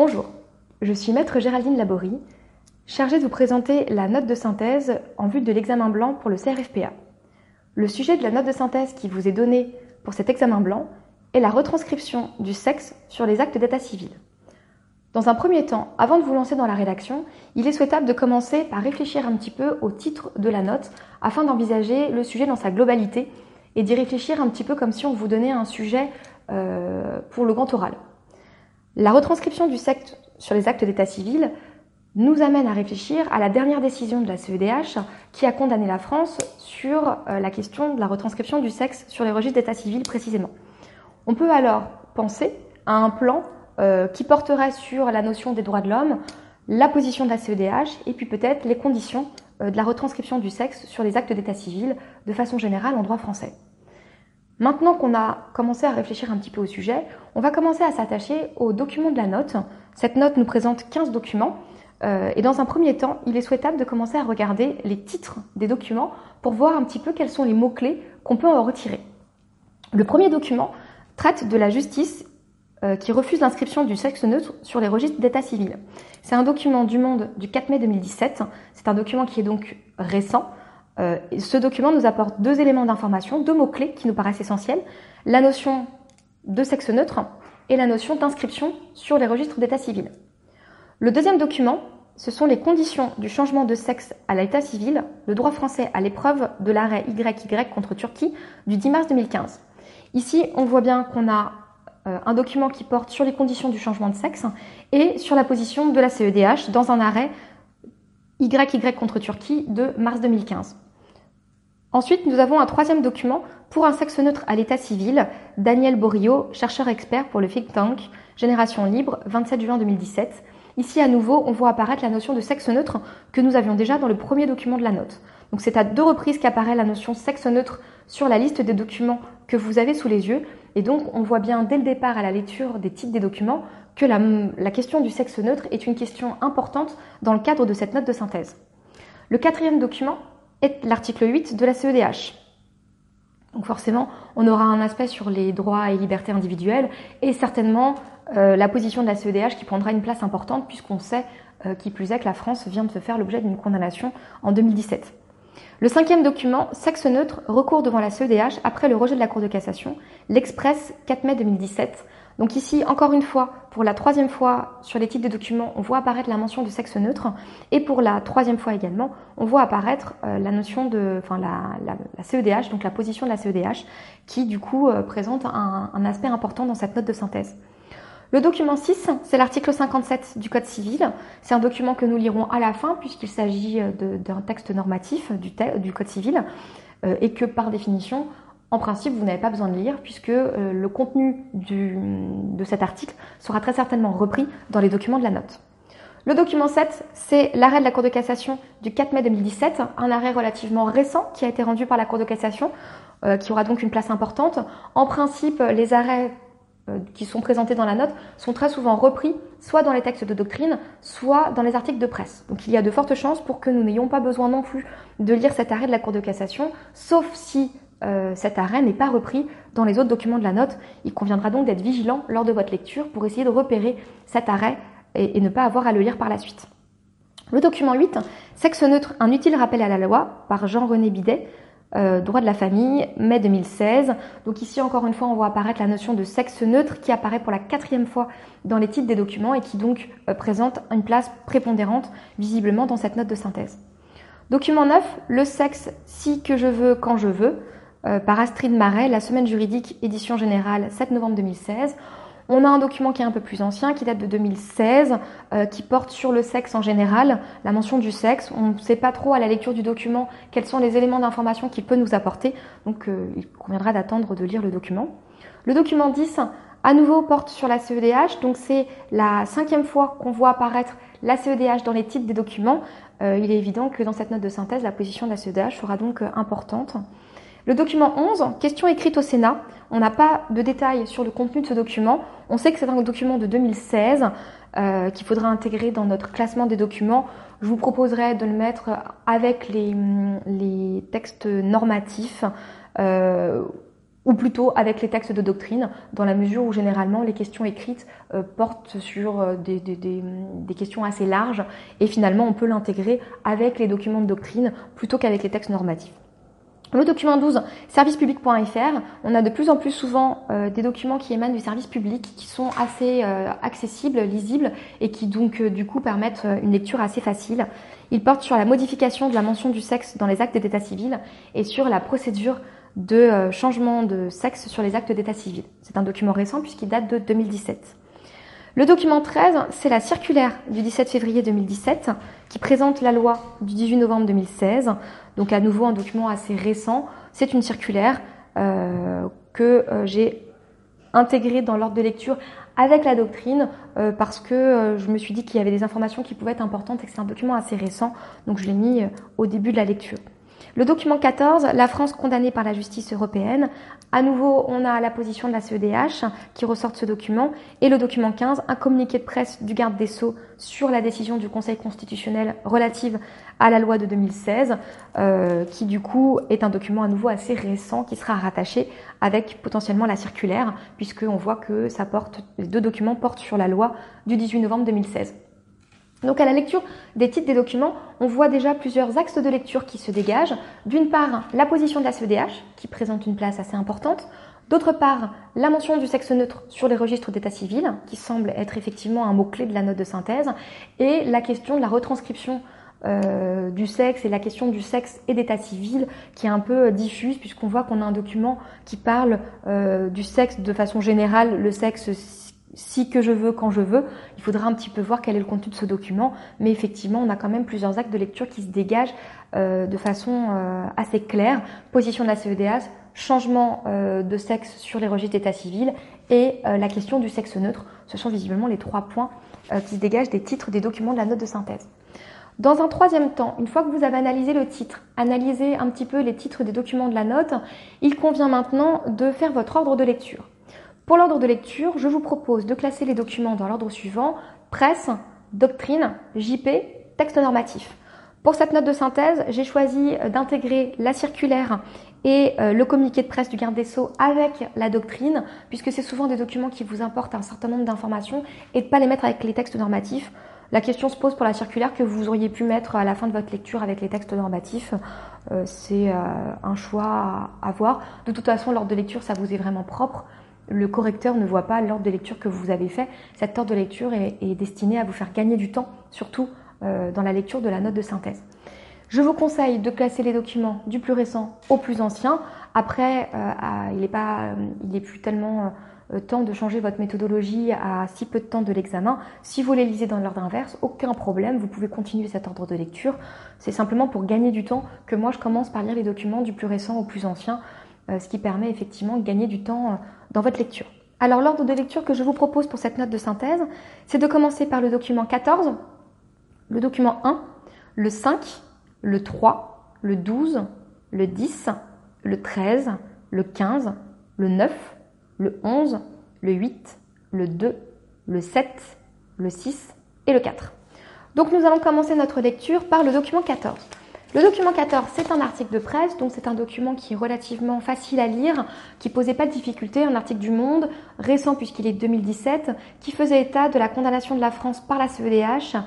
Bonjour, je suis maître Géraldine Laborie, chargée de vous présenter la note de synthèse en vue de l'examen blanc pour le CRFPA. Le sujet de la note de synthèse qui vous est donnée pour cet examen blanc est la retranscription du sexe sur les actes d'état civil. Dans un premier temps, avant de vous lancer dans la rédaction, il est souhaitable de commencer par réfléchir un petit peu au titre de la note afin d'envisager le sujet dans sa globalité et d'y réfléchir un petit peu comme si on vous donnait un sujet euh, pour le grand oral. La retranscription du sexe sur les actes d'état civil nous amène à réfléchir à la dernière décision de la CEDH qui a condamné la France sur euh, la question de la retranscription du sexe sur les registres d'état civil précisément. On peut alors penser à un plan euh, qui porterait sur la notion des droits de l'homme, la position de la CEDH et puis peut-être les conditions de la retranscription du sexe sur les actes d'état civil de façon générale en droit français. Maintenant qu'on a commencé à réfléchir un petit peu au sujet, on va commencer à s'attacher au document de la note. Cette note nous présente 15 documents. Euh, et dans un premier temps, il est souhaitable de commencer à regarder les titres des documents pour voir un petit peu quels sont les mots-clés qu'on peut en retirer. Le premier document traite de la justice euh, qui refuse l'inscription du sexe neutre sur les registres d'état civil. C'est un document du Monde du 4 mai 2017. C'est un document qui est donc récent. Euh, ce document nous apporte deux éléments d'information, deux mots-clés qui nous paraissent essentiels, la notion de sexe neutre et la notion d'inscription sur les registres d'état civil. Le deuxième document, ce sont les conditions du changement de sexe à l'état civil, le droit français à l'épreuve de l'arrêt YY contre Turquie du 10 mars 2015. Ici, on voit bien qu'on a euh, un document qui porte sur les conditions du changement de sexe et sur la position de la CEDH dans un arrêt YY contre Turquie de mars 2015. Ensuite, nous avons un troisième document pour un sexe neutre à l'état civil, Daniel Borio, chercheur expert pour le think tank Génération Libre, 27 juin 2017. Ici, à nouveau, on voit apparaître la notion de sexe neutre que nous avions déjà dans le premier document de la note. Donc c'est à deux reprises qu'apparaît la notion sexe neutre sur la liste des documents que vous avez sous les yeux. Et donc on voit bien dès le départ à la lecture des titres des documents que la, la question du sexe neutre est une question importante dans le cadre de cette note de synthèse. Le quatrième document est l'article 8 de la CEDH. Donc forcément, on aura un aspect sur les droits et libertés individuelles et certainement euh, la position de la CEDH qui prendra une place importante puisqu'on sait euh, qui plus est que la France vient de se faire l'objet d'une condamnation en 2017. Le cinquième document, sexe neutre, recours devant la CEDH après le rejet de la Cour de cassation, l'Express 4 mai 2017, donc ici, encore une fois, pour la troisième fois sur les titres de documents, on voit apparaître la mention du sexe neutre. Et pour la troisième fois également, on voit apparaître euh, la notion de, enfin la, CEDH, donc la position de la CEDH, qui du coup euh, présente un, aspect important dans cette note de synthèse. Le document 6, c'est l'article 57 du Code civil. C'est un document que nous lirons à la fin puisqu'il s'agit euh, d'un texte normatif du Code civil et que par définition, en principe, vous n'avez pas besoin de lire puisque euh, le contenu de cet article sera très certainement repris dans les documents de la note. Le document 7, c'est l'arrêt de la Cour de cassation du 4 mai 2017, un arrêt relativement récent qui a été rendu par la Cour de cassation, euh, qui aura donc une place importante. En principe, les arrêts euh, qui sont présentés dans la note sont très souvent repris soit dans les textes de doctrine, soit dans les articles de presse. Donc il y a de fortes chances pour que nous n'ayons pas besoin non plus de lire cet arrêt de la Cour de cassation, sauf si euh, cet arrêt n'est pas repris dans les autres documents de la note. Il conviendra donc d'être vigilant lors de votre lecture pour essayer de repérer cet arrêt et, ne pas avoir à le lire par la suite. Le document 8, Sexe neutre, un utile rappel à la loi, par Jean-René Bidet, euh, droit de la famille, mai 2016. Donc ici, encore une fois, on voit apparaître la notion de sexe neutre qui apparaît pour la quatrième fois dans les titres des documents et qui donc euh, présente une place prépondérante visiblement dans cette note de synthèse. Document 9, le sexe si que je veux quand je veux. Euh, par Astrid Marais, La Semaine juridique, édition générale, 7 novembre 2016. On a un document qui est un peu plus ancien, qui date de 2016, euh, qui porte sur le sexe en général, la mention du sexe. On ne sait pas trop à la lecture du document quels sont les éléments d'information qu'il peut nous apporter, donc euh, il conviendra d'attendre de lire le document. Le document 10, à nouveau, porte sur la CEDH, donc c'est la cinquième fois qu'on voit apparaître la CEDH dans les titres des documents. il est évident que dans cette note de synthèse, la position de la CEDH sera donc importante. Le document 11, question écrite au Sénat. On n'a pas de détails sur le contenu de ce document. On sait que c'est un document de 2016 euh, qu'il faudra intégrer dans notre classement des documents. Je vous proposerai de le mettre avec les, textes normatifs. Euh, ou plutôt avec les textes de doctrine, dans la mesure où généralement les questions écrites euh, portent sur des, questions assez larges, et finalement on peut l'intégrer avec les documents de doctrine plutôt qu'avec les textes normatifs. Le document 12, servicepublic.fr, on a de plus en plus souvent euh, des documents qui émanent du service public, qui sont assez accessibles, lisibles, et qui donc du coup permettent une lecture assez facile. Il porte sur la modification de la mention du sexe dans les actes d'état civil et sur la procédure de euh, changement de sexe sur les actes d'état civil. C'est un document récent puisqu'il date de 2017. Le document 13, c'est la circulaire du 17 février 2017 qui présente la loi du 18 novembre 2016. Donc à nouveau un document assez récent. C'est une circulaire euh, que euh, j'ai intégrée dans l'ordre de lecture avec la doctrine parce que je me suis dit qu'il y avait des informations qui pouvaient être importantes et que c'est un document assez récent. Donc je l'ai mis au début de la lecture. Le document 14, la France condamnée par la justice européenne. À nouveau, on a la position de la CEDH qui ressort de ce document. Et le document 15, un communiqué de presse du garde des Sceaux sur la décision du Conseil constitutionnel relative à la loi de 2016, euh, qui du coup est un document à nouveau assez récent qui sera rattaché avec potentiellement la circulaire, puisqu'on voit que ça porte, les deux documents portent sur la loi du 18 novembre 2016. Donc à la lecture des titres des documents, on voit déjà plusieurs axes de lecture qui se dégagent. D'une part, la position de la CEDH, qui présente une place assez importante. D'autre part, la mention du sexe neutre sur les registres d'état civil, qui semble être effectivement un mot-clé de la note de synthèse. Et la question de la retranscription euh, du sexe et la question du sexe et d'état civil qui est un peu diffuse puisqu'on voit qu'on a un document qui parle euh, du sexe de façon générale, le sexe si que je veux, quand je veux. Il faudra un petit peu voir quel est le contenu de ce document, mais effectivement, on a quand même plusieurs actes de lecture qui se dégagent euh, de façon euh, assez claire. Position de la CEDH, changement euh, de sexe sur les registres d'état civil et la question du sexe neutre. Ce sont visiblement les trois points qui se dégagent des titres des documents de la note de synthèse. Dans un troisième temps, une fois que vous avez analysé le titre, analysé un petit peu les titres des documents de la note, il convient maintenant de faire votre ordre de lecture. Pour l'ordre de lecture, je vous propose de classer les documents dans l'ordre suivant presse, doctrine, JP, texte normatif. Pour cette note de synthèse, j'ai choisi d'intégrer la circulaire et euh, le communiqué de presse du garde des Sceaux avec la doctrine, puisque c'est souvent des documents qui vous importent un certain nombre d'informations, et de ne pas les mettre avec les textes normatifs. La question se pose pour la circulaire que vous auriez pu mettre à la fin de votre lecture avec les textes normatifs. Euh, c'est euh, un choix à avoir. De toute façon, l'ordre de lecture, ça vous est vraiment propre le correcteur ne voit pas l'ordre de lecture que vous avez fait. Cet ordre de lecture est, destiné à vous faire gagner du temps, surtout euh, dans la lecture de la note de synthèse. Je vous conseille de classer les documents du plus récent au plus ancien. Après, euh, il n'est pas, il est plus tellement euh, temps de changer votre méthodologie à si peu de temps de l'examen. Si vous les lisez dans l'ordre inverse, aucun problème, vous pouvez continuer cet ordre de lecture. C'est simplement pour gagner du temps que moi je commence par lire les documents du plus récent au plus ancien euh, ce qui permet effectivement de gagner du temps euh, dans votre lecture. Alors l'ordre de lecture que je vous propose pour cette note de synthèse, c'est de commencer par le document 14, le document 1, le 5, le 3, le 12, le 10, le 13, le 15, le 9, le 11, le 8, le 2, le 7, le 6 et le 4. Donc nous allons commencer notre lecture par le document 14. Le document 14, c'est un article de presse, donc c'est un document qui est relativement facile à lire, qui posait pas de difficulté, un article du Monde, récent puisqu'il est 2017, qui faisait état de la condamnation de la France par la CEDH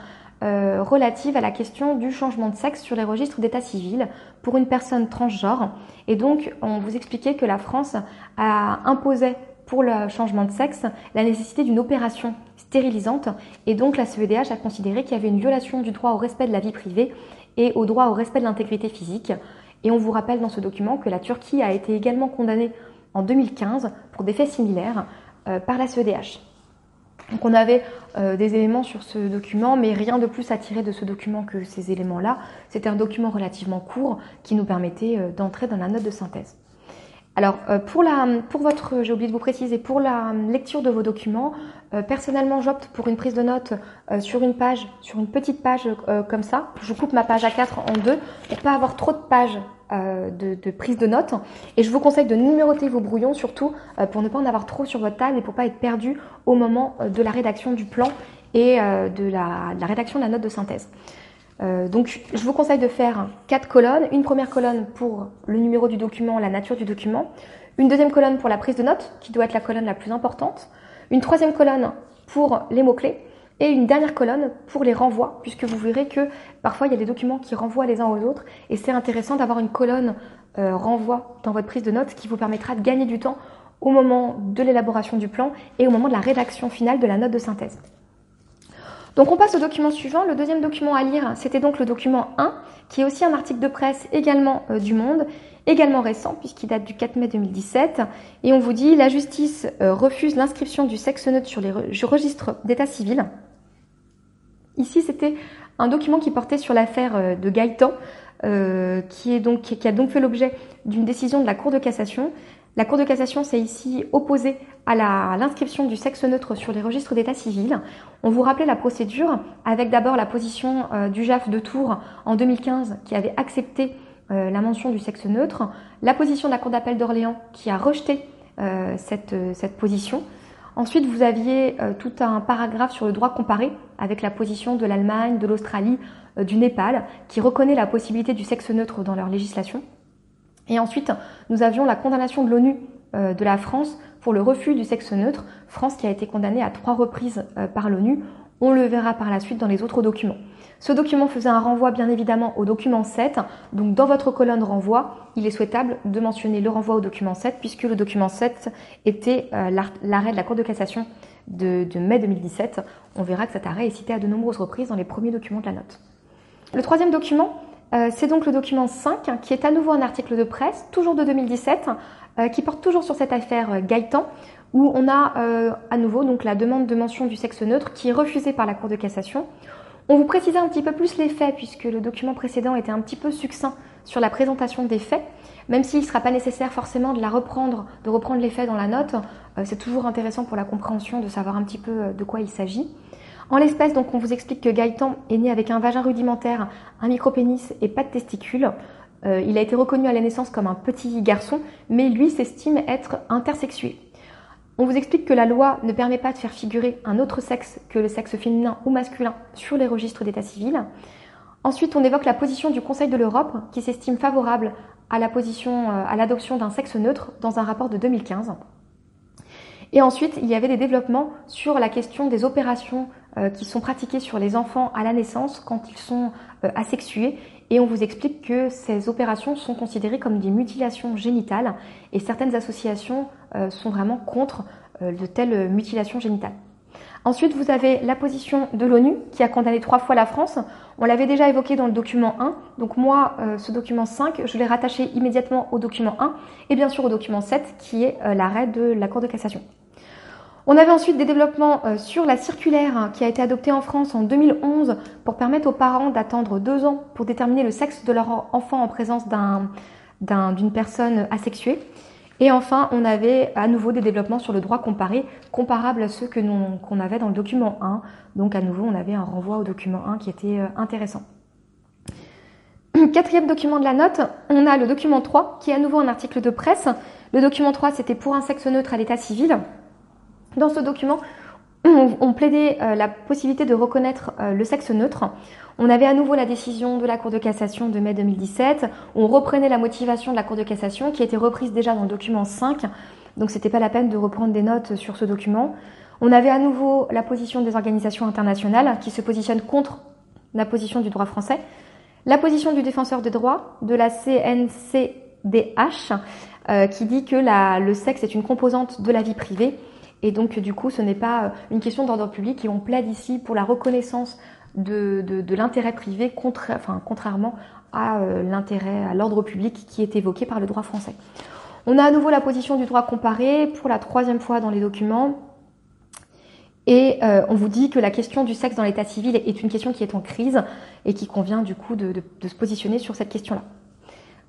euh, relative à la question du changement de sexe sur les registres d'état civil pour une personne transgenre. Et donc, on vous expliquait que la France a imposé pour le changement de sexe la nécessité d'une opération stérilisante. Et donc, la CEDH a considéré qu'il y avait une violation du droit au respect de la vie privée et au droit au respect de l'intégrité physique. Et on vous rappelle dans ce document que la Turquie a été également condamnée en 2015 pour des faits similaires euh, par la CEDH. Donc on avait euh, des éléments sur ce document, mais rien de plus à tirer de ce document que ces éléments-là. C'était un document relativement court qui nous permettait euh, d'entrer dans la note de synthèse. Alors, euh, pour, la, pour votre, j'ai oublié de vous préciser, pour la lecture de vos documents, euh, personnellement, j'opte pour une prise de notes euh, sur une page, sur une petite page comme ça. Je coupe ma page A4 en deux pour pas avoir trop de pages de, prise de notes. Et je vous conseille de numéroter vos brouillons, surtout pour ne pas en avoir trop sur votre table et pour pas être perdu au moment de la rédaction du plan et de la rédaction de la note de synthèse. Euh, donc, je vous conseille de faire quatre colonnes. Une première colonne pour le numéro du document, la nature du document. une deuxième colonne pour la prise de notes, qui doit être la colonne la plus importante, une troisième colonne pour les mots-clés, et une dernière colonne pour les renvois, puisque vous verrez que parfois il y a des documents qui renvoient les uns aux autres, et c'est intéressant d'avoir une colonne euh, renvoi dans votre prise de notes qui vous permettra de gagner du temps au moment de l'élaboration du plan et au moment de la rédaction finale de la note de synthèse. Donc on passe au document suivant. Le deuxième document à lire, c'était donc le document 1, qui est aussi un article de presse également euh, du Monde, également récent puisqu'il date du 4 mai 2017. Et on vous dit, la justice euh, refuse l'inscription du sexe neutre sur les registres d'état civil. Ici, c'était un document qui portait sur l'affaire euh, de Gaëtan, qui, est donc, qui a donc fait l'objet d'une décision de la Cour de cassation. La Cour de cassation s'est ici opposée à l'inscription du sexe neutre sur les registres d'état civil. On vous rappelait la procédure avec d'abord la position euh, du JAF de Tours en 2015 qui avait accepté euh, la mention du sexe neutre, la position de la Cour d'appel d'Orléans qui a rejeté euh, cette, cette, position. Ensuite, vous aviez tout un paragraphe sur le droit comparé avec la position de l'Allemagne, de l'Australie, du Népal qui reconnaît la possibilité du sexe neutre dans leur législation. Et ensuite, nous avions la condamnation de l'ONU euh, de la France pour le refus du sexe neutre, France qui a été condamnée à trois reprises euh, par l'ONU. On le verra par la suite dans les autres documents. Ce document faisait un renvoi bien évidemment au document 7. Donc dans votre colonne renvoi, il est souhaitable de mentionner le renvoi au document 7 puisque le document 7 était euh, l'arrêt de la Cour de cassation de, mai 2017. On verra que cet arrêt est cité à de nombreuses reprises dans les premiers documents de la note. Le troisième document, euh, c'est donc le document 5 qui est à nouveau un article de presse, toujours de 2017, euh, qui porte toujours sur cette affaire euh, Gaëtan, où on a à nouveau donc la demande de mention du sexe neutre qui est refusée par la Cour de cassation. On vous précisait un petit peu plus les faits puisque le document précédent était un petit peu succinct sur la présentation des faits, même s'il ne sera pas nécessaire forcément de la reprendre, de reprendre les faits dans la note. c'est toujours intéressant pour la compréhension de savoir un petit peu de quoi il s'agit. En l'espèce, donc, on vous explique que Gaëtan est né avec un vagin rudimentaire, un micropénis et pas de testicules. Euh, il a été reconnu à la naissance comme un petit garçon, mais lui s'estime être intersexué. On vous explique que la loi ne permet pas de faire figurer un autre sexe que le sexe féminin ou masculin sur les registres d'état civil. Ensuite, on évoque la position du Conseil de l'Europe qui s'estime favorable à la position, euh, à l'adoption d'un sexe neutre dans un rapport de 2015. Et ensuite, il y avait des développements sur la question des opérations qui sont pratiquées sur les enfants à la naissance quand ils sont euh, asexués. Et on vous explique que ces opérations sont considérées comme des mutilations génitales et certaines associations euh, sont vraiment contre de telles mutilations génitales. Ensuite, vous avez la position de l'ONU qui a condamné trois fois la France. On l'avait déjà évoqué dans le document 1. Donc moi, ce document 5, je l'ai rattaché immédiatement au document 1 et bien sûr au document 7 qui est l'arrêt de la Cour de cassation. On avait ensuite des développements euh, sur la circulaire hein, qui a été adoptée en France en 2011 pour permettre aux parents d'attendre deux ans pour déterminer le sexe de leur enfant en présence d'une personne asexuée. Et enfin, on avait à nouveau des développements sur le droit comparé, comparables à ceux que qu'on avait dans le document 1. Donc à nouveau, on avait un renvoi au document 1 qui était euh, intéressant. Quatrième document de la note, on a le document 3 qui est à nouveau un article de presse. Le document 3, c'était pour un sexe neutre à l'état civil. Dans ce document, on, plaidait euh, la possibilité de reconnaître euh, le sexe neutre. On avait à nouveau la décision de la Cour de cassation de mai 2017. On reprenait la motivation de la Cour de cassation qui a été reprise déjà dans le document 5. Donc c'était pas la peine de reprendre des notes sur ce document. On avait à nouveau la position des organisations internationales qui se positionnent contre la position du droit français. La position du défenseur des droits, de la CNCDH, euh, qui dit que le sexe est une composante de la vie privée et donc, du coup, ce n'est pas euh, une question d'ordre public et on plaide ici pour la reconnaissance de, de, l'intérêt privé, enfin, contrairement à euh, l'intérêt, à l'ordre public qui est évoqué par le droit français. On a à nouveau la position du droit comparé pour la troisième fois dans les documents. Et euh, on vous dit que la question du sexe dans l'état civil est une question qui est en crise et qui convient du coup de, de se positionner sur cette question-là.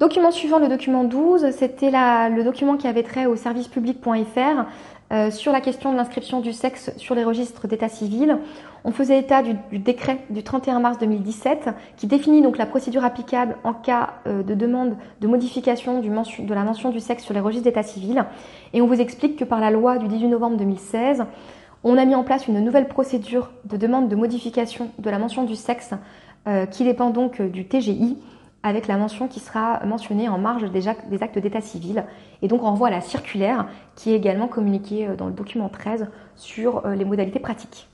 Document suivant, le document 12, c'était le document qui avait trait au servicepublic.fr euh, sur la question de l'inscription du sexe sur les registres d'état civil. On faisait état du, décret du 31 mars 2017 qui définit donc la procédure applicable en cas euh, de demande de modification de la mention du sexe sur les registres d'état civil. Et on vous explique que par la loi du 18 novembre 2016, on a mis en place une nouvelle procédure de demande de modification de la mention du sexe euh, qui dépend donc du TGI avec la mention qui sera mentionnée en marge des actes d'état civil. Et donc on renvoie à la circulaire qui est également communiquée dans le document 13 sur les modalités pratiques.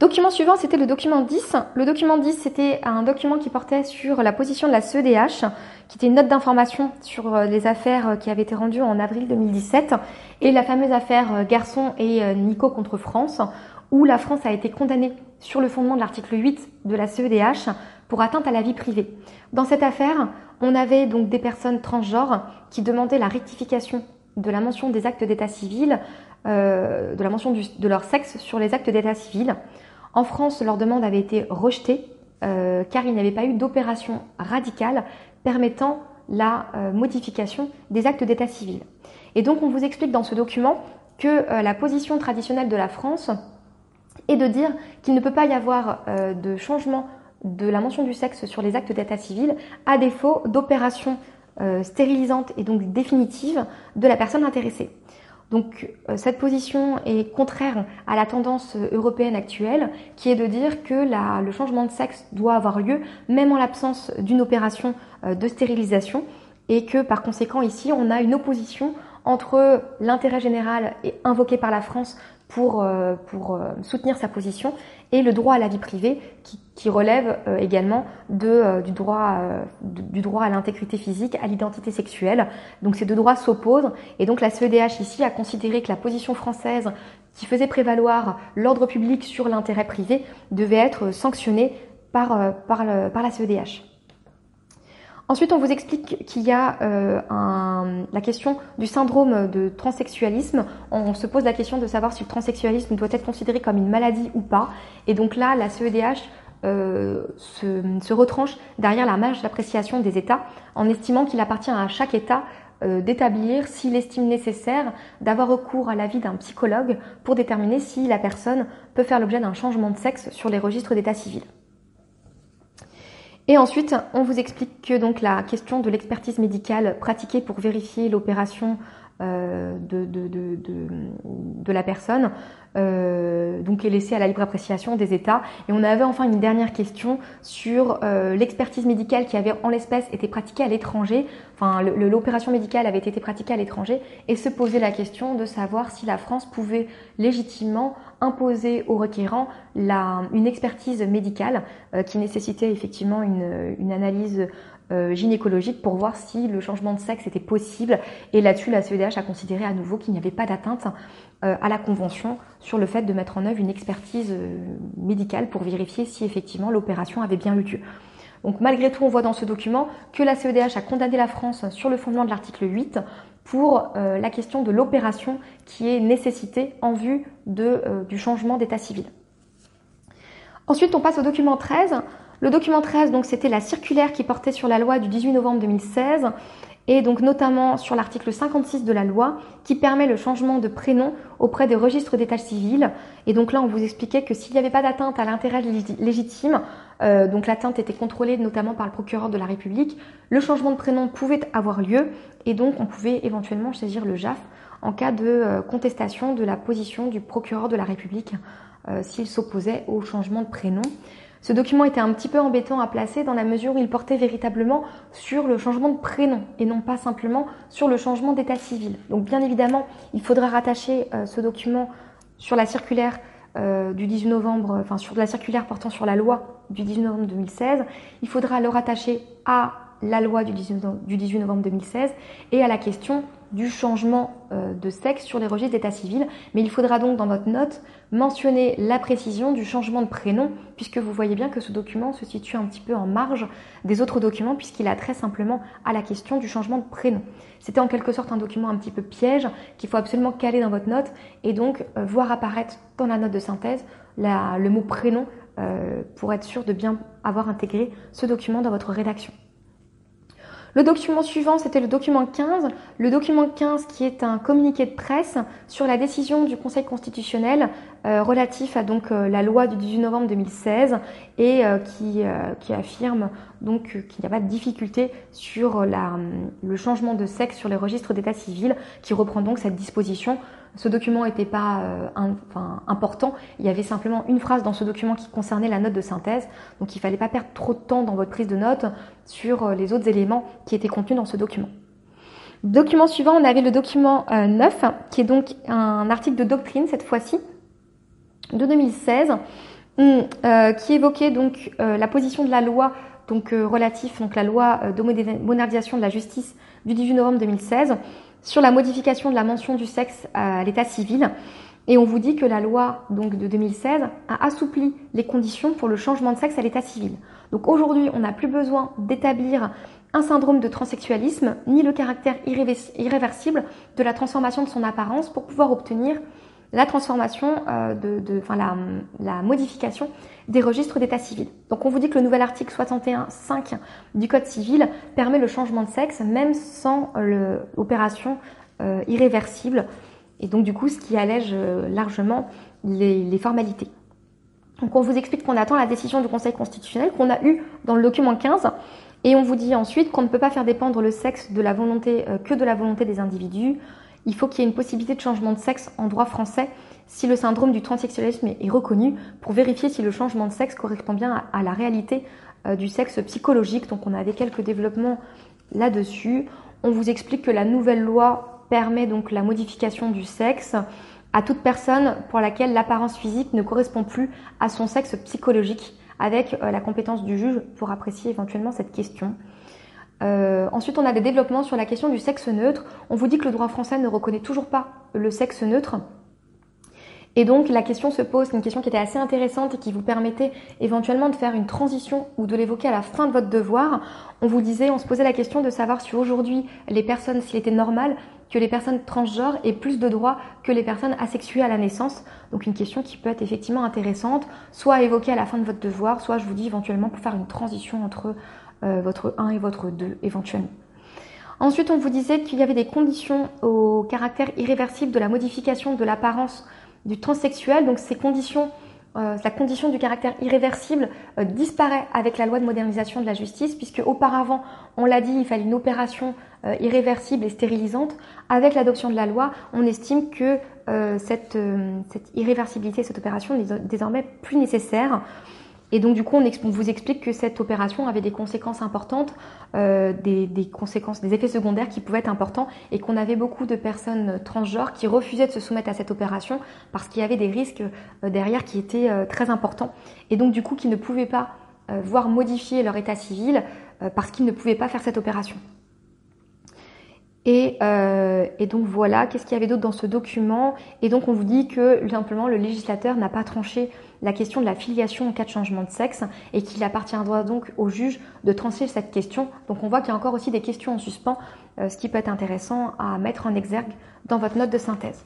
Document suivant, c'était le document 10. Le document 10, c'était un document qui portait sur la position de la CEDH, qui était une note d'information sur euh, les affaires euh, qui avaient été rendues en avril 2017, et la fameuse affaire euh, Garçon et Nico contre France, où la France a été condamnée sur le fondement de l'article 8 de la CEDH pour atteinte à la vie privée. Dans cette affaire, on avait donc des personnes transgenres qui demandaient la rectification de la mention des actes d'état civil, de la mention de leur sexe sur les actes d'état civil. En France, leur demande avait été rejetée euh, car il n'y avait pas eu d'opération radicale permettant la euh, modification des actes d'état civil. Et donc on vous explique dans ce document que euh, la position traditionnelle de la France est de dire qu'il ne peut pas y avoir de changement de la mention du sexe sur les actes d'état civil à défaut d'opération stérilisante et donc définitive de la personne intéressée. Donc euh, cette position est contraire à la tendance européenne actuelle qui est de dire que le changement de sexe doit avoir lieu même en l'absence d'une opération euh, de stérilisation et que par conséquent ici on a une opposition entre l'intérêt général invoqué par la France pour, euh, pour euh, soutenir sa position et le droit à la vie privée qui, qui relève euh, également de, du, droit, du droit à l'intégrité physique, à l'identité sexuelle. Donc ces deux droits s'opposent et donc la CEDH ici a considéré que la position française qui faisait prévaloir l'ordre public sur l'intérêt privé devait être sanctionnée par, par, par la CEDH. Ensuite, on vous explique qu'il y a euh, la question du syndrome de transsexualisme. On se pose la question de savoir si le transsexualisme doit être considéré comme une maladie ou pas. Et donc là, la CEDH euh, se, se, retranche derrière la marge d'appréciation des États en estimant qu'il appartient à chaque État euh, d'établir s'il estime nécessaire d'avoir recours à l'avis d'un psychologue pour déterminer si la personne peut faire l'objet d'un changement de sexe sur les registres d'état civil. Et ensuite, on vous explique que donc la question de l'expertise médicale pratiquée pour vérifier l'opération euh, de, de, de, de, la personne, euh, donc est laissée à la libre appréciation des États. Et on avait enfin une dernière question sur euh, l'expertise médicale qui avait en l'espèce été pratiquée à l'étranger, enfin l'opération médicale avait été pratiquée à l'étranger, et se poser la question de savoir si la France pouvait légitimement imposer aux requérants la, une expertise médicale qui nécessitait effectivement une, une analyse euh, gynécologique pour voir si le changement de sexe était possible. Et là-dessus, la CEDH a considéré à nouveau qu'il n'y avait pas d'atteinte euh, à la Convention sur le fait de mettre en œuvre une expertise euh, médicale pour vérifier si effectivement l'opération avait bien eu lieu. Donc malgré tout, on voit dans ce document que la CEDH a condamné la France sur le fondement de l'article 8 pour la question de l'opération qui est nécessitée en vue de, du changement d'état civil. Ensuite, on passe au document 13 le document 13, donc, c'était la circulaire qui portait sur la loi du 18 novembre 2016 et donc notamment sur l'article 56 de la loi qui permet le changement de prénom auprès des registres d'état civil. Et donc là, on vous expliquait que s'il n'y avait pas d'atteinte à l'intérêt légitime, euh, donc l'atteinte était contrôlée notamment par le procureur de la République, le changement de prénom pouvait avoir lieu et donc on pouvait éventuellement saisir le JAF en cas de euh, contestation de la position du procureur de la République euh, s'il s'opposait au changement de prénom. Ce document était un petit peu embêtant à placer dans la mesure où il portait véritablement sur le changement de prénom et non pas simplement sur le changement d'état civil. Donc bien évidemment, il faudra rattacher euh, ce document sur la circulaire euh, du 18 novembre, enfin sur la circulaire portant sur la loi du 18 novembre 2016. Il faudra le rattacher à la loi du 18 novembre 2016 et à la question du changement euh, de sexe sur les registres d'état civil. Mais il faudra donc dans votre note mentionner la précision du changement de prénom, puisque vous voyez bien que ce document se situe un petit peu en marge des autres documents, puisqu'il a très simplement à la question du changement de prénom. C'était en quelque sorte un document un petit peu piège qu'il faut absolument caler dans votre note et donc euh, voir apparaître dans la note de synthèse le mot prénom euh, pour être sûr de bien avoir intégré ce document dans votre rédaction. Le document suivant, c'était le document 15. Le document 15 qui est un communiqué de presse sur la décision du Conseil constitutionnel euh, relatif à euh, la loi du 18 novembre 2016 et euh, qui, qui, affirme donc qu'il n'y a pas de difficulté sur la, le changement de sexe sur les registres d'état civil, qui reprend donc cette disposition ce document n'était pas important. Il y avait simplement une phrase dans ce document qui concernait la note de synthèse. Donc il ne fallait pas perdre trop de temps dans votre prise de notes sur les autres éléments qui étaient contenus dans ce document. Document suivant, on avait le document 9, qui est donc un article de doctrine cette fois-ci, de 2016, qui évoquait donc la position de la loi donc relatif donc la loi de modernisation de la justice du 18 novembre 2016 sur la modification de la mention du sexe à l'état civil. Et on vous dit que la loi donc de 2016 a assoupli les conditions pour le changement de sexe à l'état civil. Donc aujourd'hui, on n'a plus besoin d'établir un syndrome de transsexualisme ni le caractère irréversible de la transformation de son apparence pour pouvoir obtenir la transformation, euh, de, la, modification des registres d'état civil. Donc on vous dit que le nouvel article 61.5 du Code civil permet le changement de sexe même sans l'opération euh, irréversible et donc du coup ce qui allège euh, largement les, formalités. Donc on vous explique qu'on attend la décision du Conseil constitutionnel qu'on a eu dans le document 15 et on vous dit ensuite qu'on ne peut pas faire dépendre le sexe de la volonté que de la volonté des individus il faut qu'il y ait une possibilité de changement de sexe en droit français si le syndrome du transsexualisme est reconnu pour vérifier si le changement de sexe correspond bien à, la réalité euh, du sexe psychologique. Donc on avait quelques développements là-dessus. On vous explique que la nouvelle loi permet donc la modification du sexe à toute personne pour laquelle l'apparence physique ne correspond plus à son sexe psychologique avec euh, la compétence du juge pour apprécier éventuellement cette question. Euh, ensuite, on a des développements sur la question du sexe neutre. On vous dit que le droit français ne reconnaît toujours pas le sexe neutre. Et donc la question se pose, une question qui était assez intéressante et qui vous permettait éventuellement de faire une transition ou de l'évoquer à la fin de votre devoir. On vous disait, on se posait la question de savoir si aujourd'hui les personnes, s'il était normal que les personnes transgenres aient plus de droits que les personnes asexuées à la naissance. Donc une question qui peut être effectivement intéressante, soit évoquée à la fin de votre devoir, soit je vous dis éventuellement pour faire une transition entre euh, votre 1 et votre 2 éventuellement. Ensuite, on vous disait qu'il y avait des conditions au caractère irréversible de la modification de l'apparence du transsexuel. Donc ces conditions, euh, la condition du caractère irréversible euh, disparaît avec la loi de modernisation de la justice, puisque auparavant, on l'a dit, il fallait une opération irréversible et stérilisante. Avec l'adoption de la loi, on estime que cette, cette irréversibilité, cette opération n'est désormais plus nécessaire. Et donc du coup, on, vous explique que cette opération avait des conséquences importantes, euh, des, conséquences, des effets secondaires qui pouvaient être importants, et qu'on avait beaucoup de personnes transgenres qui refusaient de se soumettre à cette opération parce qu'il y avait des risques euh, derrière qui étaient euh, très importants, et donc du coup, qui ne pouvaient pas voir modifier leur état civil parce qu'ils ne pouvaient pas faire cette opération. Et, et, donc voilà, qu'est-ce qu'il y avait d'autre dans ce document? Et donc on vous dit que simplement le législateur n'a pas tranché la question de la filiation en cas de changement de sexe et qu'il appartiendra donc au juge de trancher cette question. Donc on voit qu'il y a encore aussi des questions en suspens, euh, ce qui peut être intéressant à mettre en exergue dans votre note de synthèse.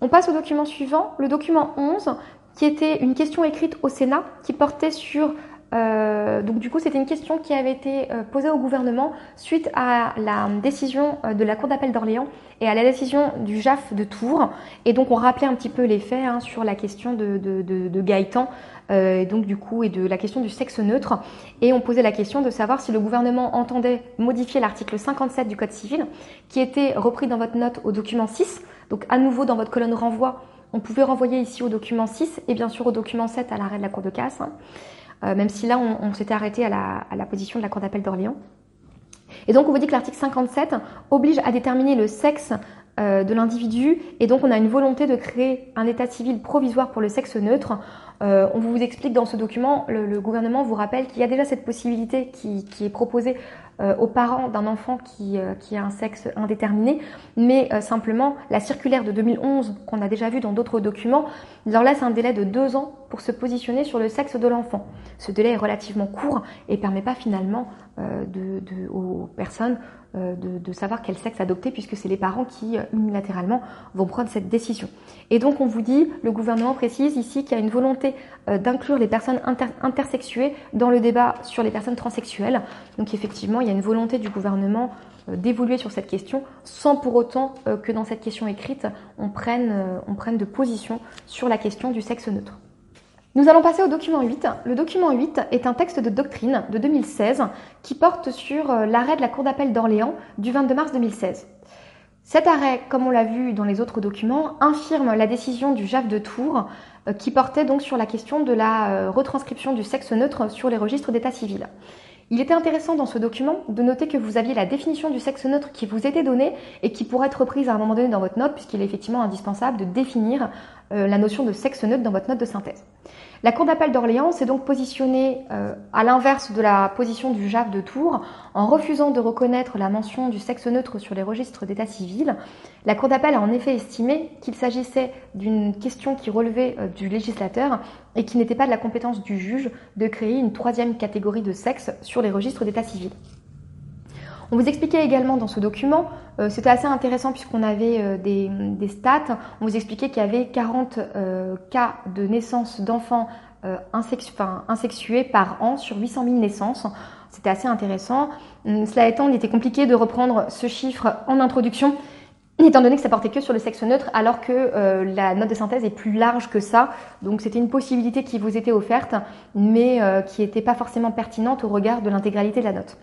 On passe au document suivant, le document 11, qui était une question écrite au Sénat qui portait sur euh, donc du coup, c'était une question qui avait été euh, posée au gouvernement suite à la décision euh, de la Cour d'appel d'Orléans et à la décision du JAF de Tours. Et donc on rappelait un petit peu les faits hein, sur la question de, de, de, de Gaëtan, et donc du coup, et de la question du sexe neutre. Et on posait la question de savoir si le gouvernement entendait modifier l'article 57 du Code civil, qui était repris dans votre note au document 6. Donc à nouveau dans votre colonne renvoi, on pouvait renvoyer ici au document 6 et bien sûr au document 7 à l'arrêt de la Cour de casse. Hein. Euh, même si là, on, s'était arrêté à la, position de la Cour d'appel d'Orléans. Et donc, on vous dit que l'article 57 oblige à déterminer le sexe euh, de l'individu, et donc on a une volonté de créer un état civil provisoire pour le sexe neutre. Euh, on vous explique dans ce document, le, gouvernement vous rappelle qu'il y a déjà cette possibilité qui, est proposée aux parents d'un enfant qui, euh, qui, a un sexe indéterminé, mais euh, simplement la circulaire de 2011 qu'on a déjà vu dans d'autres documents leur laisse un délai de deux ans pour se positionner sur le sexe de l'enfant. Ce délai est relativement court et permet pas finalement aux personnes de, savoir quel sexe adopter puisque c'est les parents qui unilatéralement vont prendre cette décision. Et donc on vous dit, le gouvernement précise ici qu'il y a une volonté d'inclure les personnes intersexuées dans le débat sur les personnes transsexuelles. Donc effectivement, il y a une volonté du gouvernement euh, d'évoluer sur cette question sans pour autant euh, que dans cette question écrite, on prenne, euh, on prenne de position sur la question du sexe neutre. Nous allons passer au document 8. Le document 8 est un texte de doctrine de 2016 qui porte sur l'arrêt de la Cour d'appel d'Orléans du 22 mars 2016. Cet arrêt, comme on l'a vu dans les autres documents, infirme la décision du JAF de Tours qui portait donc sur la question de la retranscription du sexe neutre sur les registres d'état civil. Il était intéressant dans ce document de noter que vous aviez la définition du sexe neutre qui vous était donnée et qui pourrait être reprise à un moment donné dans votre note puisqu'il est effectivement indispensable de définir euh, la notion de sexe neutre dans votre note de synthèse. La Cour d'appel d'Orléans s'est donc positionnée euh, à l'inverse de la position du JAF de Tours en refusant de reconnaître la mention du sexe neutre sur les registres d'état civil. La Cour d'appel a en effet estimé qu'il s'agissait d'une question qui relevait euh, du législateur et qui n'était pas de la compétence du juge de créer une troisième catégorie de sexe sur les registres d'état civil. On vous expliquait également dans ce document, euh, c'était assez intéressant puisqu'on avait euh, des, stats, on vous expliquait qu'il y avait 40 euh, cas de naissance d'enfants insexués par an sur 800 000 naissances. C'était assez intéressant. Hum, cela étant, il était compliqué de reprendre ce chiffre en introduction étant donné que ça portait que sur le sexe neutre, alors que la note de synthèse est plus large que ça. Donc c'était une possibilité qui vous était offerte, mais qui n'était pas forcément pertinente au regard de l'intégralité de la note.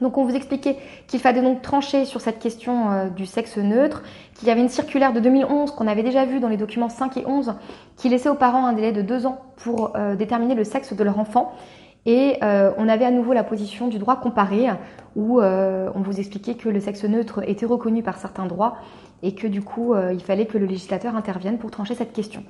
Donc on vous expliquait qu'il fallait donc trancher sur cette question euh, du sexe neutre, qu'il y avait une circulaire de 2011 qu'on avait déjà vue dans les documents 5 et 11 qui laissait aux parents un délai de deux ans pour euh, déterminer le sexe de leur enfant. Et euh, on avait à nouveau la position du droit comparé où on vous expliquait que le sexe neutre était reconnu par certains droits et que du coup il fallait que le législateur intervienne pour trancher cette question.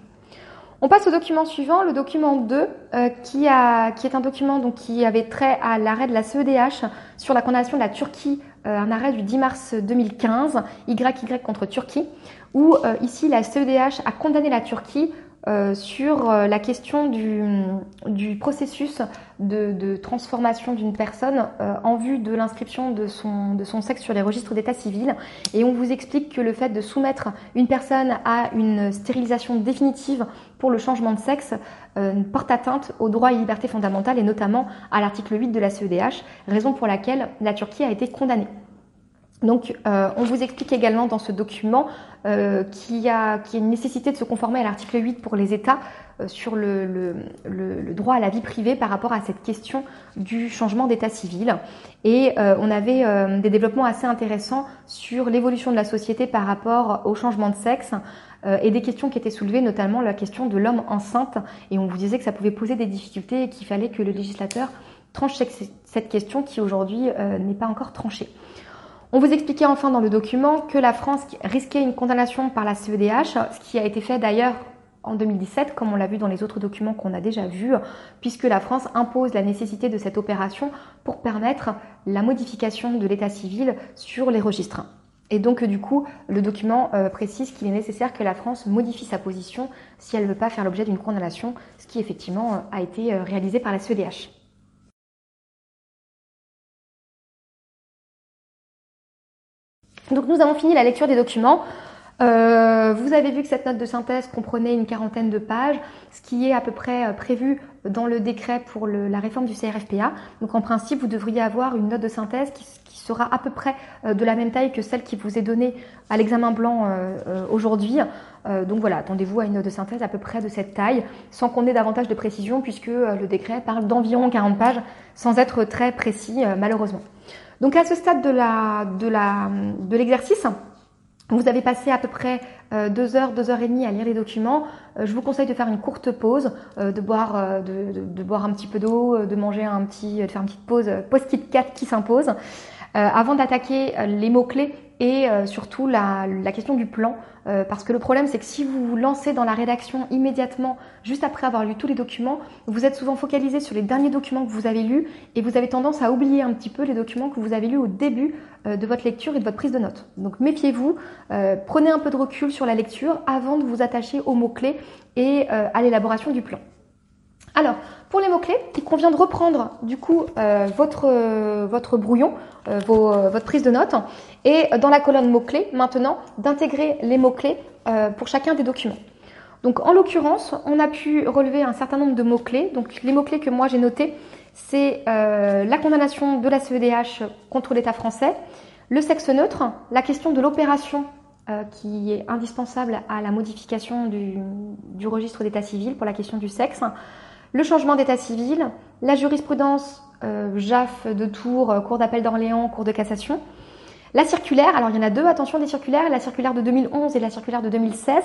On passe au document suivant, le document 2, euh, qui, est un document qui avait trait à l'arrêt de la CEDH sur la condamnation de la Turquie, euh, un arrêt du 10 mars 2015, YY contre Turquie, où euh, ici la CEDH a condamné la Turquie euh, sur euh, la question du, processus de, transformation d'une personne euh, en vue de l'inscription de son, de son sexe sur les registres d'état civil. Et on vous explique que le fait de soumettre une personne à une stérilisation définitive pour le changement de sexe porte atteinte aux droits et libertés fondamentales et notamment à l'article 8 de la CEDH, raison pour laquelle la Turquie a été condamnée. Donc, euh, on vous explique également dans ce document euh, qu'il y, a une nécessité de se conformer à l'article 8 pour les États euh, sur le, droit à la vie privée par rapport à cette question du changement d'état civil. Et on avait des développements assez intéressants sur l'évolution de la société par rapport au changement de sexe et des questions qui étaient soulevées, notamment la question de l'homme enceinte. Et on vous disait que ça pouvait poser des difficultés et qu'il fallait que le législateur tranche cette question qui aujourd'hui n'est pas encore tranchée. On vous expliquait enfin dans le document que la France risquait une condamnation par la CEDH, ce qui a été fait d'ailleurs en 2017, comme on l'a vu dans les autres documents qu'on a déjà vus, puisque la France impose la nécessité de cette opération pour permettre la modification de l'état civil sur les registres. Et donc du coup, le document euh, précise qu'il est nécessaire que la France modifie sa position si elle ne veut pas faire l'objet d'une condamnation, ce qui effectivement euh, a été euh, réalisé par la CEDH. Donc nous avons fini la lecture des documents. Euh, vous avez vu que cette note de synthèse comprenait une quarantaine de pages, ce qui est à peu près euh, prévu dans le décret pour la réforme du CRFPA. Donc en principe, vous devriez avoir une note de synthèse qui, sera à peu près euh, de la même taille que celle qui vous est donnée à l'examen blanc aujourd'hui. donc voilà, attendez-vous à une note de synthèse à peu près de cette taille, sans qu'on ait davantage de précision, puisque le décret parle d'environ 40 pages, sans être très précis malheureusement. Donc à ce stade de l'exercice, vous avez passé à peu près euh, deux heures, deux heures et demie à lire les documents. Euh, je vous conseille de faire une courte pause, euh, de boire un petit peu d'eau, de manger un petit, de faire une petite pause post-Kit 4 qui s'impose, avant d'attaquer les mots clés et surtout la question du plan euh, parce que le problème, c'est que si vous vous lancez dans la rédaction immédiatement, juste après avoir lu tous les documents, vous êtes souvent focalisé sur les derniers documents que vous avez lus et vous avez tendance à oublier un petit peu les documents que vous avez lus au début euh, de votre lecture et de votre prise de notes. Donc méfiez-vous, euh, prenez un peu de recul sur la lecture avant de vous attacher aux mots-clés et à l'élaboration du plan. Alors, pour les mots-clés, il convient de reprendre du coup euh, votre, euh, votre brouillon, euh, votre prise de notes, et dans la colonne mots-clés, maintenant, d'intégrer les mots-clés pour chacun des documents. Donc en l'occurrence, on a pu relever un certain nombre de mots-clés. Donc les mots-clés que moi j'ai notés, c'est la condamnation de la CEDH contre l'État français, le sexe neutre, la question de l'opération qui est indispensable à la modification du registre d'état civil pour la question du sexe, le changement d'état civil, la jurisprudence euh, JAF de Tours, euh, Cour d'appel d'Orléans, Cour de cassation, La circulaire, alors il y en a deux, attention des circulaires, la circulaire de 2011 et la circulaire de 2016.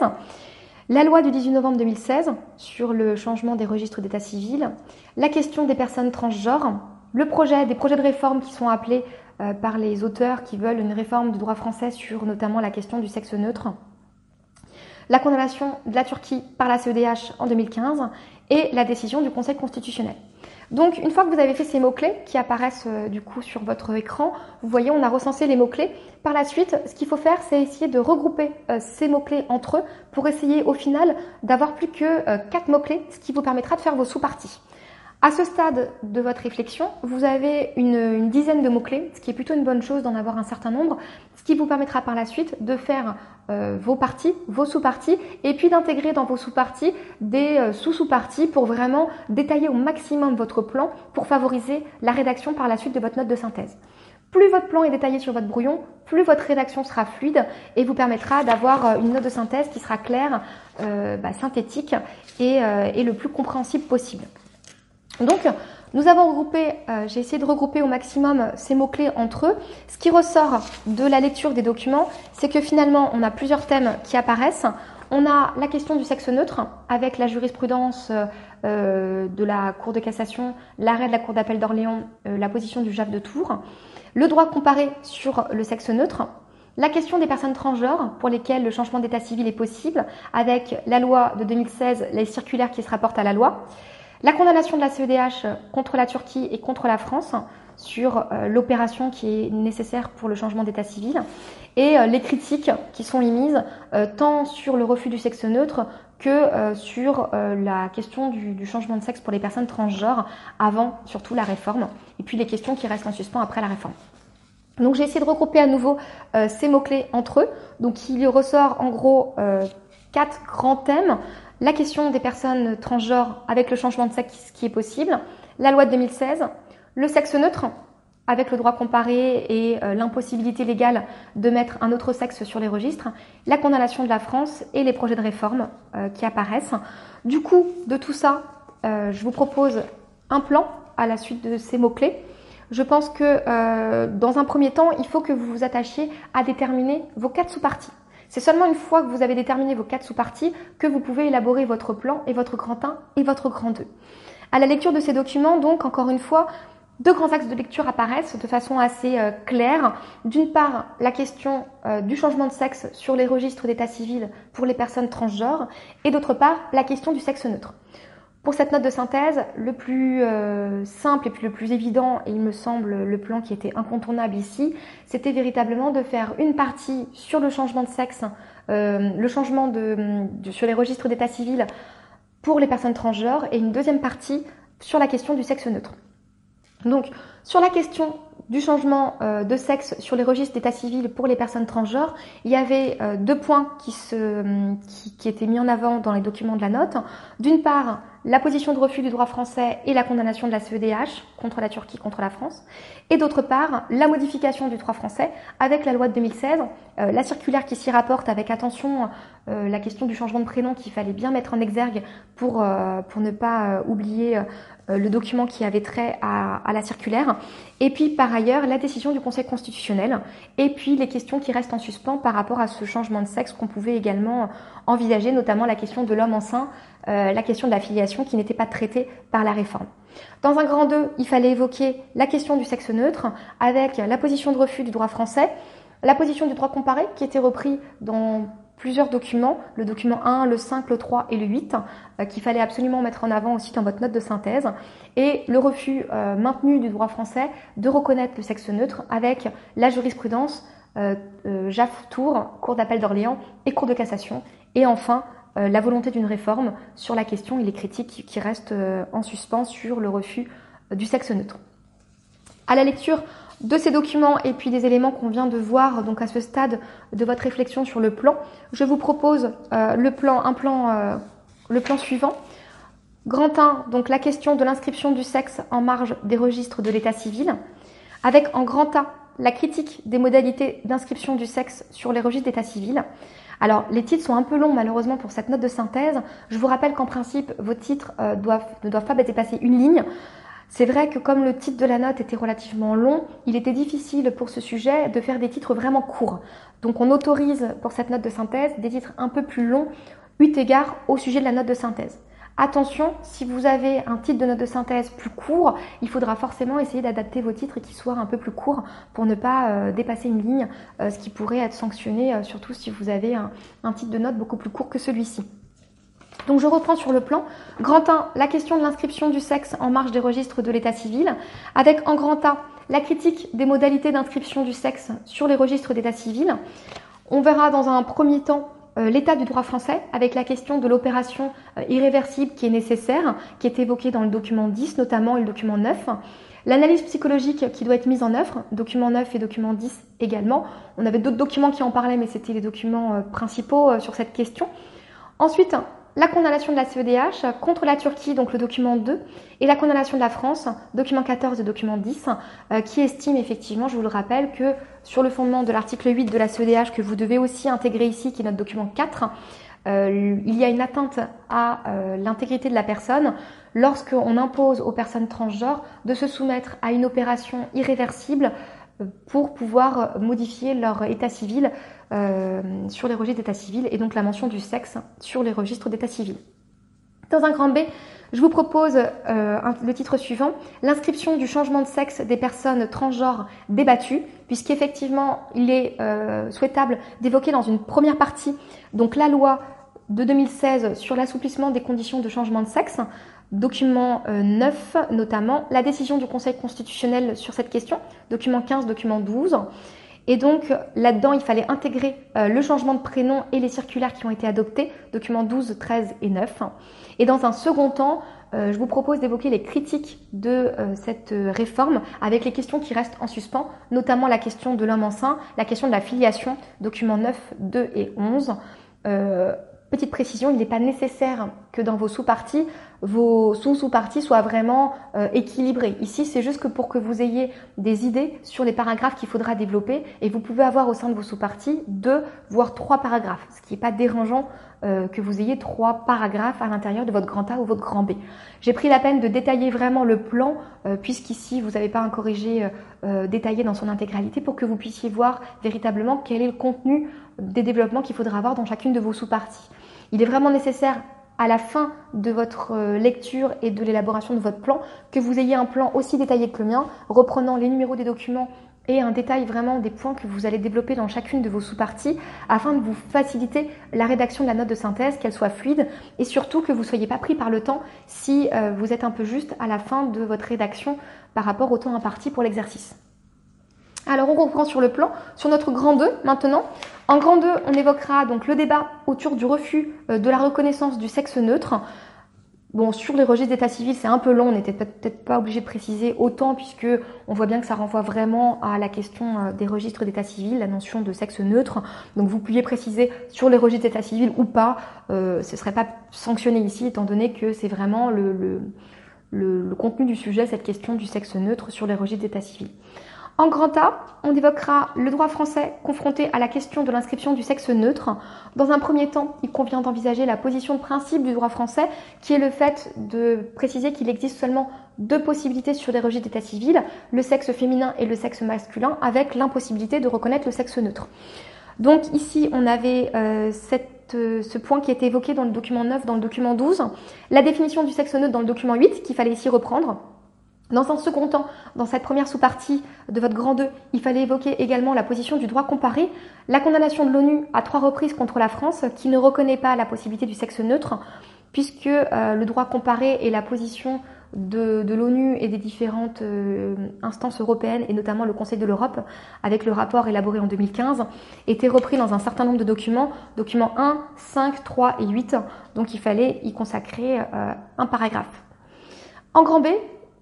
La loi du 18 novembre 2016 sur le changement des registres d'état civil, la question des personnes transgenres, le projet, des projets de réforme qui sont appelés euh, par les auteurs qui veulent une réforme du droit français sur notamment la question du sexe neutre, la condamnation de la Turquie par la CEDH en 2015 et la décision du Conseil constitutionnel. Donc une fois que vous avez fait ces mots-clés qui apparaissent euh, du coup sur votre écran, vous voyez on a recensé les mots-clés. Par la suite, ce qu'il faut faire, c'est essayer de regrouper euh, ces mots-clés entre eux pour essayer au final d'avoir plus que euh, quatre mots-clés, ce qui vous permettra de faire vos sous-parties. À ce stade de votre réflexion, vous avez une, dizaine de mots-clés, ce qui est plutôt une bonne chose d'en avoir un certain nombre, ce qui vous permettra par la suite de faire euh, vos parties, vos sous-parties, et puis d'intégrer dans vos sous-parties des euh, sous-sous-parties pour vraiment détailler au maximum votre plan pour favoriser la rédaction par la suite de votre note de synthèse. Plus votre plan est détaillé sur votre brouillon, plus votre rédaction sera fluide et vous permettra d'avoir euh, une note de synthèse qui sera claire, bah, synthétique et le plus compréhensible possible. Donc, nous avons regroupé, euh, j'ai essayé de regrouper au maximum ces mots-clés entre eux. Ce qui ressort de la lecture des documents, c'est que finalement, on a plusieurs thèmes qui apparaissent. On a la question du sexe neutre, avec la jurisprudence euh, de la Cour de cassation, l'arrêt de la Cour d'appel d'Orléans, euh, la position du JAF de Tours, le droit comparé sur le sexe neutre, la question des personnes transgenres pour lesquelles le changement d'état civil est possible, avec la loi de 2016, les circulaires qui se rapportent à la loi, la condamnation de la CEDH contre la Turquie et contre la France sur euh, l'opération qui est nécessaire pour le changement d'état civil et euh, les critiques qui sont émises euh, tant sur le refus du sexe neutre que sur la question du, changement de sexe pour les personnes transgenres avant surtout la réforme et puis les questions qui restent en suspens après la réforme. Donc j'ai essayé de regrouper à nouveau ces mots-clés entre eux. Donc il ressort en gros quatre grands thèmes la question des personnes transgenres avec le changement de sexe qui est possible, la loi de 2016, le sexe neutre avec le droit comparé et euh, l'impossibilité légale de mettre un autre sexe sur les registres, la condamnation de la France et les projets de réforme euh, qui apparaissent. Du coup, de tout ça, euh, je vous propose un plan à la suite de ces mots-clés. Je pense que dans un premier temps, il faut que vous vous attachiez à déterminer vos quatre sous-parties. C'est seulement une fois que vous avez déterminé vos quatre sous-parties que vous pouvez élaborer votre plan et votre grand 1 et votre grand 2. À la lecture de ces documents, donc, encore une fois, deux grands axes de lecture apparaissent de façon assez euh, claire. D'une part, la question euh, du changement de sexe sur les registres d'état civil pour les personnes transgenres, et d'autre part, la question du sexe neutre. Pour cette note de synthèse, le plus euh, simple et puis le plus évident, et il me semble le plan qui était incontournable ici, c'était véritablement de faire une partie sur le changement de sexe, euh, le changement de, sur les registres d'état civil pour les personnes transgenres, et une deuxième partie sur la question du sexe neutre. Donc, sur la question du changement euh, de sexe sur les registres d'état civil pour les personnes transgenres, il y avait deux points qui, se, qui étaient mis en avant dans les documents de la note. D'une part, la position de refus du droit français et la condamnation de la CEDH contre la Turquie, contre la France, et d'autre part la modification du droit français avec la loi de 2016, euh, la circulaire qui s'y rapporte avec attention euh, la question du changement de prénom qu'il fallait bien mettre en exergue pour, euh, pour ne pas oublier le document qui avait trait à, à, la circulaire, et puis par ailleurs la décision du Conseil constitutionnel, et puis les questions qui restent en suspens par rapport à ce changement de sexe qu'on pouvait également envisager, notamment la question de l'homme enceint euh, la question de la filiation qui n'était pas traitée par la réforme. Dans un grand 2, il fallait évoquer la question du sexe neutre avec la position de refus du droit français, la position du droit comparé qui était repris dans plusieurs documents, le document 1, le 5, le 3 et le 8, euh, qu'il fallait absolument mettre en avant aussi dans votre note de synthèse, et le refus euh, maintenu du droit français de reconnaître le sexe neutre avec la jurisprudence euh, JAF Tour, Cour d'appel d'Orléans et Cour de cassation, et enfin la volonté d'une réforme sur la question et les critiques qui restent euh, en suspens sur le refus euh, du sexe neutre. À la lecture de ces documents et puis des éléments qu'on vient de voir donc à ce stade de votre réflexion sur le plan, je vous propose le plan, un plan, le plan suivant. Grand 1, donc la question de l'inscription du sexe en marge des registres de l'état civil, avec en grand A la critique des modalités d'inscription du sexe sur les registres d'état civil, alors, les titres sont un peu longs malheureusement pour cette note de synthèse. Je vous rappelle qu'en principe, vos titres euh, ne doivent pas dépasser une ligne. C'est vrai que comme le titre de la note était relativement long, il était difficile pour ce sujet de faire des titres vraiment courts. Donc on autorise pour cette note de synthèse des titres un peu plus longs, eu égard au sujet de la note de synthèse. Attention, si vous avez un titre de note de synthèse plus court, il faudra forcément essayer d'adapter vos titres et qu'ils soient un peu plus courts pour ne pas euh, dépasser une ligne, euh, ce qui pourrait être sanctionné, euh, surtout si vous avez un, un titre de note beaucoup plus court que celui-ci. Donc je reprends sur le plan. Grand 1, la question de l'inscription du sexe en marge des registres de l'état civil, avec en grand A la critique des modalités d'inscription du sexe sur les registres d'état civil. On verra dans un premier temps l'état du droit français avec la question de l'opération euh, irréversible qui est nécessaire, qui est évoquée dans le document 10 notamment le document 9. L'analyse psychologique qui doit être mise en œuvre, document 9 et document 10 également. On avait d'autres documents qui en parlaient, mais c'était les documents euh, principaux sur cette question. Ensuite, la condamnation de la CEDH contre la Turquie, donc le document 2, et la condamnation de la France, document 14 et document 10, euh, qui estime effectivement, je vous le rappelle, que sur le fondement de l'article 8 de la CEDH, que vous devez aussi intégrer ici, qui est notre document 4, euh, il y a une atteinte à euh, l'intégrité de la personne lorsqu'on impose aux personnes transgenres de se soumettre à une opération irréversible pour pouvoir modifier leur état civil euh, sur les registres d'état civil et donc la mention du sexe sur les registres d'état civil. Dans un grand B, je vous propose euh, le titre suivant, l'inscription du changement de sexe des personnes transgenres débattues, puisqu'effectivement il est euh, souhaitable d'évoquer dans une première partie donc la loi de 2016 sur l'assouplissement des conditions de changement de sexe, document 9 notamment, la décision du Conseil constitutionnel sur cette question, document 15, document 12, et donc là-dedans, il fallait intégrer euh, le changement de prénom et les circulaires qui ont été adoptés, documents 12, 13 et 9. Et dans un second temps, euh, je vous propose d'évoquer les critiques de euh, cette réforme avec les questions qui restent en suspens, notamment la question de l'homme enceint, la question de la filiation, documents 9, 2 et 11. Petite précision, il n'est pas nécessaire que dans vos sous-parties, vos sous-sous-parties soient vraiment euh, équilibrées. Ici, c'est juste que pour que vous ayez des idées sur les paragraphes qu'il faudra développer, et vous pouvez avoir au sein de vos sous-parties deux, voire trois paragraphes, ce qui n'est pas dérangeant euh, que vous ayez trois paragraphes à l'intérieur de votre grand A ou votre grand B. J'ai pris la peine de détailler vraiment le plan, euh, puisqu'ici, vous n'avez pas un corrigé détaillé dans son intégralité, pour que vous puissiez voir véritablement quel est le contenu des développements qu'il faudra avoir dans chacune de vos sous-parties. Il est vraiment nécessaire à la fin de votre euh, lecture et de l'élaboration de votre plan que vous ayez un plan aussi détaillé que le mien, reprenant les numéros des documents et un détail vraiment des points que vous allez développer dans chacune de vos sous-parties afin de vous faciliter la rédaction de la note de synthèse, qu'elle soit fluide et surtout que vous ne soyez pas pris par le temps si euh, vous êtes un peu juste à la fin de votre rédaction par rapport au temps imparti pour l'exercice. Alors on reprend sur le plan, sur notre grand 2 maintenant. En grand 2, on évoquera donc le débat autour du refus euh, de la reconnaissance du sexe neutre. Bon, sur les registres d'état civil, c'est un peu long, on n'était peut-être pas obligé de préciser autant puisque on voit bien que ça renvoie vraiment à la question euh, des registres d'état civil, la notion de sexe neutre. Donc vous pouviez préciser sur les registres d'état civil ou pas, euh, ce ne serait pas sanctionné ici étant donné que c'est vraiment le, le, contenu du sujet, cette question du sexe neutre sur les registres d'état civil. En grand A, on évoquera le droit français confronté à la question de l'inscription du sexe neutre. Dans un premier temps, il convient d'envisager la position de principe du droit français, qui est le fait de préciser qu'il existe seulement deux possibilités sur les registres d'état civil, le sexe féminin et le sexe masculin, avec l'impossibilité de reconnaître le sexe neutre. Donc ici, on avait euh, euh, ce point qui était évoqué dans le document 9, dans le document 12, la définition du sexe neutre dans le document 8, qu'il fallait ici reprendre. Dans un second temps, dans cette première sous-partie de votre grand 2, il fallait évoquer également la position du droit comparé, la condamnation de l'ONU à trois reprises contre la France qui ne reconnaît pas la possibilité du sexe neutre, puisque euh, le droit comparé et la position de, l'ONU et des différentes euh, instances européennes, et notamment le Conseil de l'Europe, avec le rapport élaboré en 2015, étaient repris dans un certain nombre de documents, documents 1, 5, 3 et 8, donc il fallait y consacrer euh, un paragraphe. En grand B,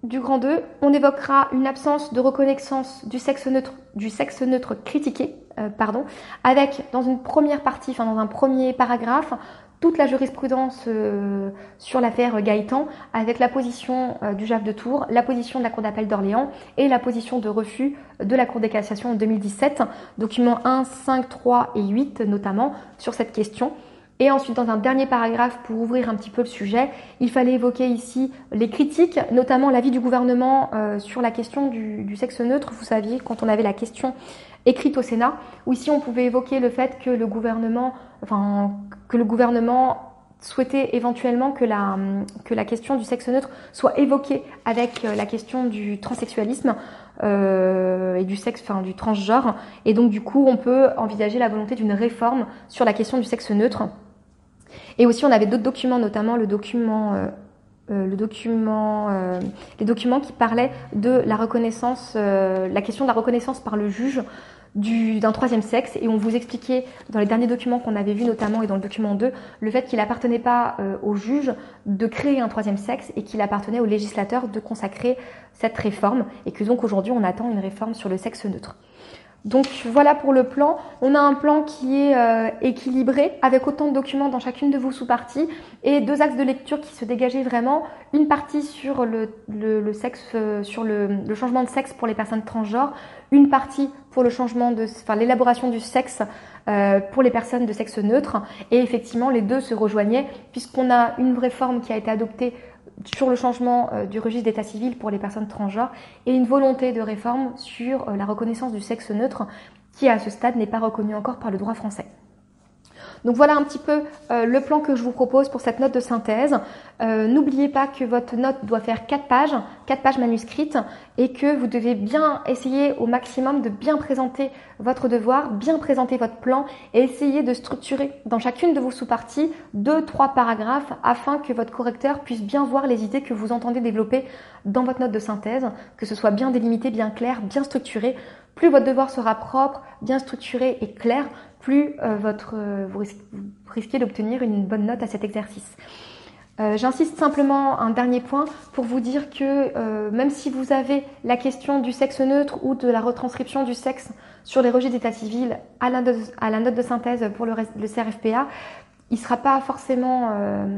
du grand 2, on évoquera une absence de reconnaissance du sexe neutre, du sexe neutre critiqué, euh, pardon, avec dans une première partie, enfin dans un premier paragraphe, toute la jurisprudence euh, sur l'affaire Gaëtan, avec la position euh, du JAF de Tours, la position de la Cour d'appel d'Orléans et la position de refus de la Cour des cassations en 2017, documents 1, 5, 3 et 8 notamment sur cette question. Et ensuite, dans un dernier paragraphe, pour ouvrir un petit peu le sujet, il fallait évoquer ici les critiques, notamment l'avis du gouvernement euh, sur la question du, du, sexe neutre. Vous saviez, quand on avait la question écrite au Sénat, où ici on pouvait évoquer le fait que le gouvernement, enfin, que le gouvernement souhaitait éventuellement que la, que la question du sexe neutre soit évoquée avec euh, la question du transsexualisme euh, et du sexe, enfin du transgenre. Et donc du coup, on peut envisager la volonté d'une réforme sur la question du sexe neutre. Et aussi, on avait d'autres documents, notamment le document, euh, le document, euh, les documents qui parlaient de la reconnaissance, euh, la question de la reconnaissance par le juge d'un troisième sexe et on vous expliquait dans les derniers documents qu'on avait vus notamment et dans le document 2 le fait qu'il appartenait pas au juge de créer un troisième sexe et qu'il appartenait au législateur de consacrer cette réforme et que donc aujourd'hui on attend une réforme sur le sexe neutre. Donc voilà pour le plan. On a un plan qui est euh, équilibré avec autant de documents dans chacune de vos sous-parties et deux axes de lecture qui se dégageaient vraiment. Une partie sur le, sexe, euh, sur le, changement de sexe pour les personnes transgenres, une partie pour le changement de, enfin l'élaboration du sexe euh, pour les personnes de sexe neutre. Et effectivement, les deux se rejoignaient puisqu'on a une réforme qui a été adoptée sur le changement euh, du registre d'état civil pour les personnes transgenres et une volonté de réforme sur euh, la reconnaissance du sexe neutre qui à ce stade n'est pas reconnu encore par le droit français. Donc voilà un petit peu euh, le plan que je vous propose pour cette note de synthèse. Euh, N'oubliez pas que votre note doit faire 4 pages, 4 pages manuscrites, et que vous devez bien essayer au maximum de bien présenter votre devoir, bien présenter votre plan, et essayer de structurer dans chacune de vos sous-parties deux, trois paragraphes afin que votre correcteur puisse bien voir les idées que vous entendez développer dans votre note de synthèse, que ce soit bien délimité, bien clair, bien structuré. Plus votre devoir sera propre, bien structuré et clair, plus euh, votre, euh, vous, risquez, d'obtenir une bonne note à cet exercice. Euh, J'insiste simplement un dernier point pour vous dire que même si vous avez la question du sexe neutre ou de la retranscription du sexe sur les registres d'état civil à la, note de synthèse pour le, CRFPA, il ne sera pas forcément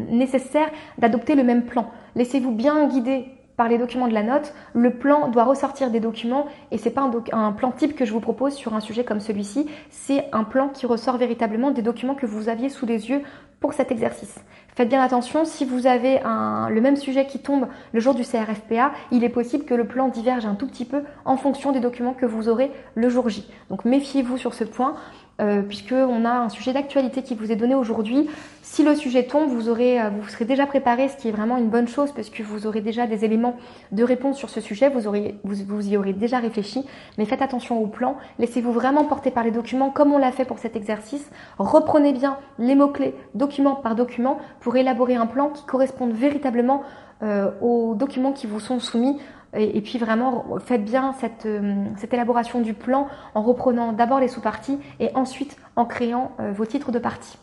nécessaire d'adopter le même plan. Laissez-vous bien guider par les documents de la note, le plan doit ressortir des documents et c'est pas un, plan type que je vous propose sur un sujet comme celui-ci, c'est un plan qui ressort véritablement des documents que vous aviez sous les yeux pour cet exercice. Faites bien attention, si vous avez le même sujet qui tombe le jour du CRFPA, il est possible que le plan diverge un tout petit peu en fonction des documents que vous aurez le jour J. Donc méfiez-vous sur ce point euh, puisqu'on a un sujet d'actualité qui vous est donné aujourd'hui. Si le sujet tombe, vous, aurez, euh, vous serez déjà préparé, ce qui est vraiment une bonne chose, parce que vous aurez déjà des éléments de réponse sur ce sujet, vous, aurez, vous, y aurez déjà réfléchi, mais faites attention au plan, laissez-vous vraiment porter par les documents comme on l'a fait pour cet exercice, reprenez bien les mots-clés document par document pour élaborer un plan qui corresponde véritablement euh, aux documents qui vous sont soumis et, puis vraiment, faites bien cette, euh, cette, élaboration du plan en reprenant d'abord les sous-parties et ensuite en créant euh, vos titres de partie.